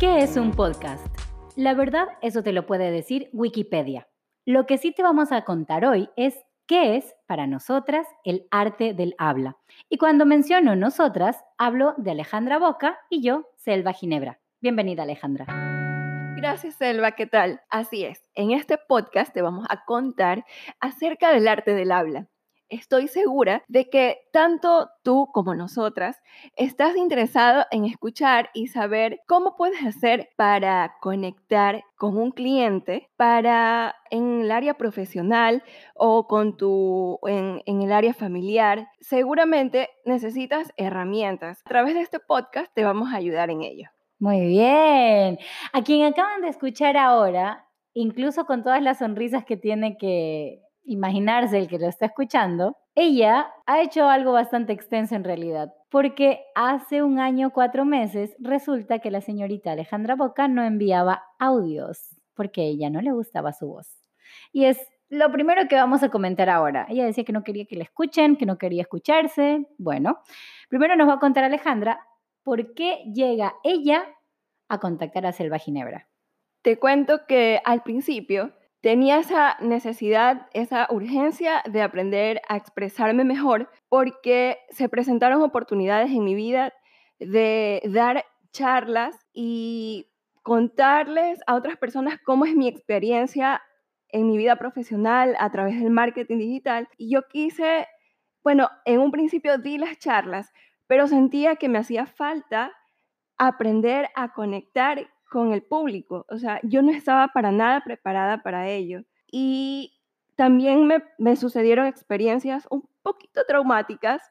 ¿Qué es un podcast? La verdad, eso te lo puede decir Wikipedia. Lo que sí te vamos a contar hoy es qué es para nosotras el arte del habla. Y cuando menciono nosotras, hablo de Alejandra Boca y yo, Selva Ginebra. Bienvenida, Alejandra. Gracias, Selva. ¿Qué tal? Así es. En este podcast te vamos a contar acerca del arte del habla estoy segura de que tanto tú como nosotras estás interesado en escuchar y saber cómo puedes hacer para conectar con un cliente para en el área profesional o con tu en, en el área familiar. Seguramente necesitas herramientas. A través de este podcast te vamos a ayudar en ello. Muy bien. A quien acaban de escuchar ahora, incluso con todas las sonrisas que tiene que imaginarse el que lo está escuchando, ella ha hecho algo bastante extenso en realidad, porque hace un año, cuatro meses, resulta que la señorita Alejandra Boca no enviaba audios, porque ella no le gustaba su voz. Y es lo primero que vamos a comentar ahora. Ella decía que no quería que la escuchen, que no quería escucharse. Bueno, primero nos va a contar Alejandra por qué llega ella a contactar a Selva Ginebra. Te cuento que al principio tenía esa necesidad, esa urgencia de aprender a expresarme mejor porque se presentaron oportunidades en mi vida de dar charlas y contarles a otras personas cómo es mi experiencia en mi vida profesional a través del marketing digital. Y yo quise, bueno, en un principio di las charlas, pero sentía que me hacía falta aprender a conectar con el público. O sea, yo no estaba para nada preparada para ello. Y también me, sucedieron experiencias un poquito traumáticas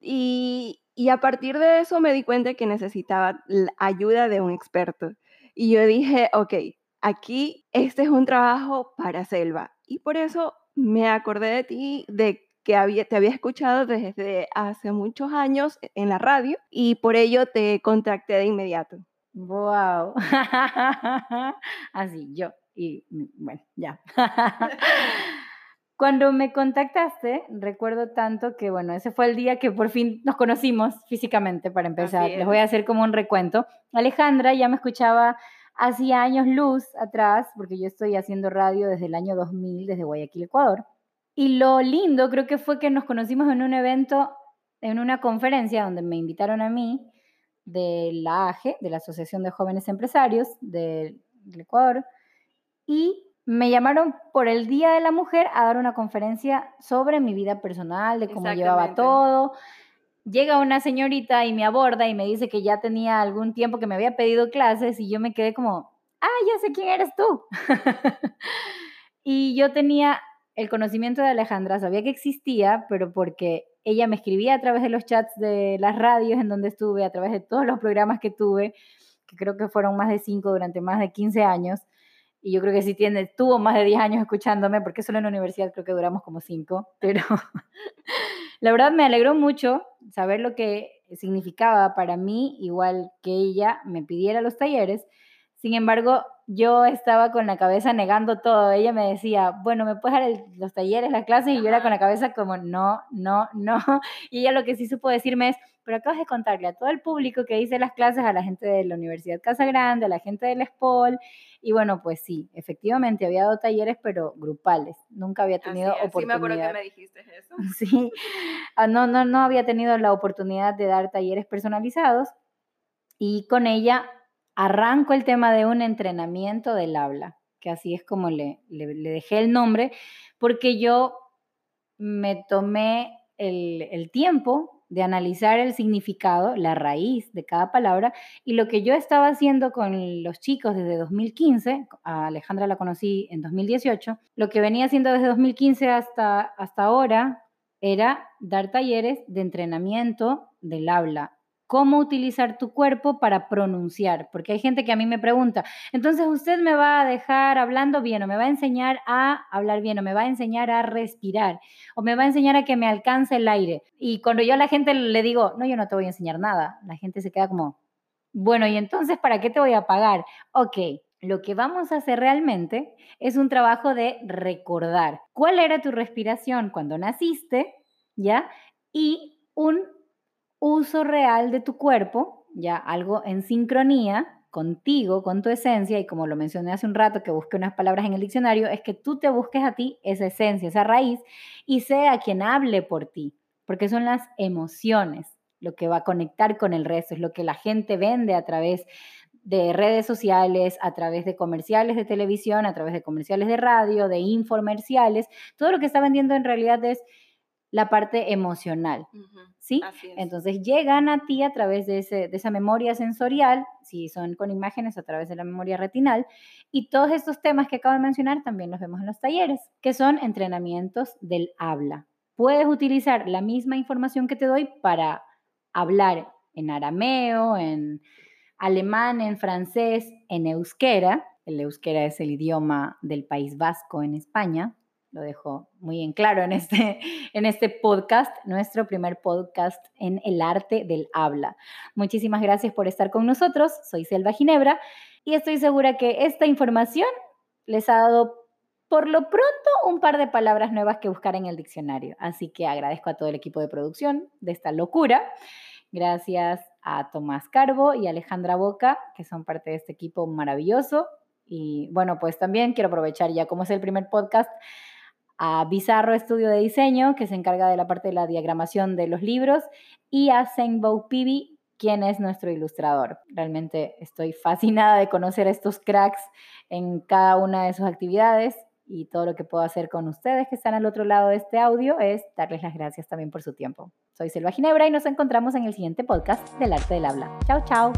y, y, a partir de eso me di cuenta que necesitaba la ayuda de un experto. Y yo dije, ok, aquí este es un trabajo para Selva. Y por eso me acordé de ti, de que había, te había escuchado desde hace muchos años en la radio y por ello te contacté de inmediato. Wow. Así, yo. Y mm, bueno, ya. Cuando me contactaste, recuerdo tanto que, bueno, ese fue el día que por fin nos conocimos físicamente, para empezar. Les voy a hacer como un recuento. Alejandra ya me escuchaba hacía años luz atrás, porque yo estoy haciendo radio desde el año 2000, desde Guayaquil, Ecuador. Y lo lindo creo que fue que nos conocimos en un evento, en una conferencia donde me invitaron a mí de la AGE, de la Asociación de Jóvenes Empresarios del, Ecuador, y me llamaron por el Día de la Mujer a dar una conferencia sobre mi vida personal, de cómo llevaba todo. Llega una señorita y me aborda y me dice que ya tenía algún tiempo que me había pedido clases y yo me quedé como, ah, ya sé quién eres tú. y yo tenía el conocimiento de Alejandra, sabía que existía, pero porque ella me escribía a través de los chats de las radios en donde estuve, a través de todos los programas que tuve, que creo que fueron más de cinco durante más de 15 años. Y yo creo que sí tiene, tuvo más de 10 años escuchándome, porque solo en la universidad creo que duramos como cinco, pero la verdad me alegró mucho saber lo que significaba para mí, igual que ella me pidiera los talleres. Sin embargo, yo estaba con la cabeza negando todo. Ella me decía, bueno, ¿me puedes dar los talleres, las clases? Y yo era con la cabeza como, no, no, no. Y ella lo que sí supo decirme es, pero acabas de contarle a todo el público que hice las clases, a la gente de la Universidad Casa Grande, a la gente del SPOL. Y bueno, pues sí, efectivamente había dado talleres, pero grupales. Nunca había tenido oportunidad. Sí, me acuerdo que me dijiste eso. Sí, ah, no, no, no había tenido la oportunidad de dar talleres personalizados. Y con ella arranco el tema de un entrenamiento del habla, que así es como le, le, dejé el nombre, porque yo me tomé el, tiempo de analizar el significado, la raíz de cada palabra, y lo que yo estaba haciendo con los chicos desde 2015, a Alejandra la conocí en 2018, lo que venía haciendo desde 2015 hasta, hasta ahora era dar talleres de entrenamiento del habla cómo utilizar tu cuerpo para pronunciar, porque hay gente que a mí me pregunta, entonces usted me va a dejar hablando bien o me va a enseñar a hablar bien o me va a enseñar a respirar o me va a enseñar a que me alcance el aire. Y cuando yo a la gente le digo, no, yo no te voy a enseñar nada, la gente se queda como, bueno, y entonces, ¿para qué te voy a pagar? Ok, lo que vamos a hacer realmente es un trabajo de recordar cuál era tu respiración cuando naciste, ¿ya? Y un uso real de tu cuerpo, ¿ya? Algo en sincronía contigo, con tu esencia, y como lo mencioné hace un rato, que busqué unas palabras en el diccionario, es que tú te busques a ti esa esencia, esa raíz, y sea quien hable por ti, porque son las emociones lo que va a conectar con el resto, es lo que la gente vende a través de redes sociales, a través de comerciales de televisión, a través de comerciales de radio, de infomerciales. Todo lo que está vendiendo en realidad es la parte emocional, ¿sí? Entonces llegan a ti a través de, de, esa memoria sensorial, si son con imágenes, a través de la memoria retinal, y todos estos temas que acabo de mencionar también los vemos en los talleres, que son entrenamientos del habla. Puedes utilizar la misma información que te doy para hablar en arameo, en alemán, en francés, en euskera. El euskera es el idioma del País Vasco en España. Lo dejo muy en claro en este, en este podcast, nuestro primer podcast en el arte del habla. Muchísimas gracias por estar con nosotros. Soy Selva Ginebra y estoy segura que esta información les ha dado por lo pronto un par de palabras nuevas que buscar en el diccionario. Así que agradezco a todo el equipo de producción de esta locura. Gracias a Tomás Carbo y Alejandra Boca, que son parte de este equipo maravilloso. Y bueno, pues también quiero aprovechar ya como es el primer podcast a Bizarro Estudio de Diseño, que se encarga de la parte de la diagramación de los libros, y a Senbo Pibi, quien es nuestro ilustrador. Realmente estoy fascinada de conocer estos cracks en cada una de sus actividades y todo lo que puedo hacer con ustedes que están al otro lado de este audio es darles las gracias también por su tiempo. Soy Selva Ginebra y nos encontramos en el siguiente podcast del Arte del Habla. Chao, chao.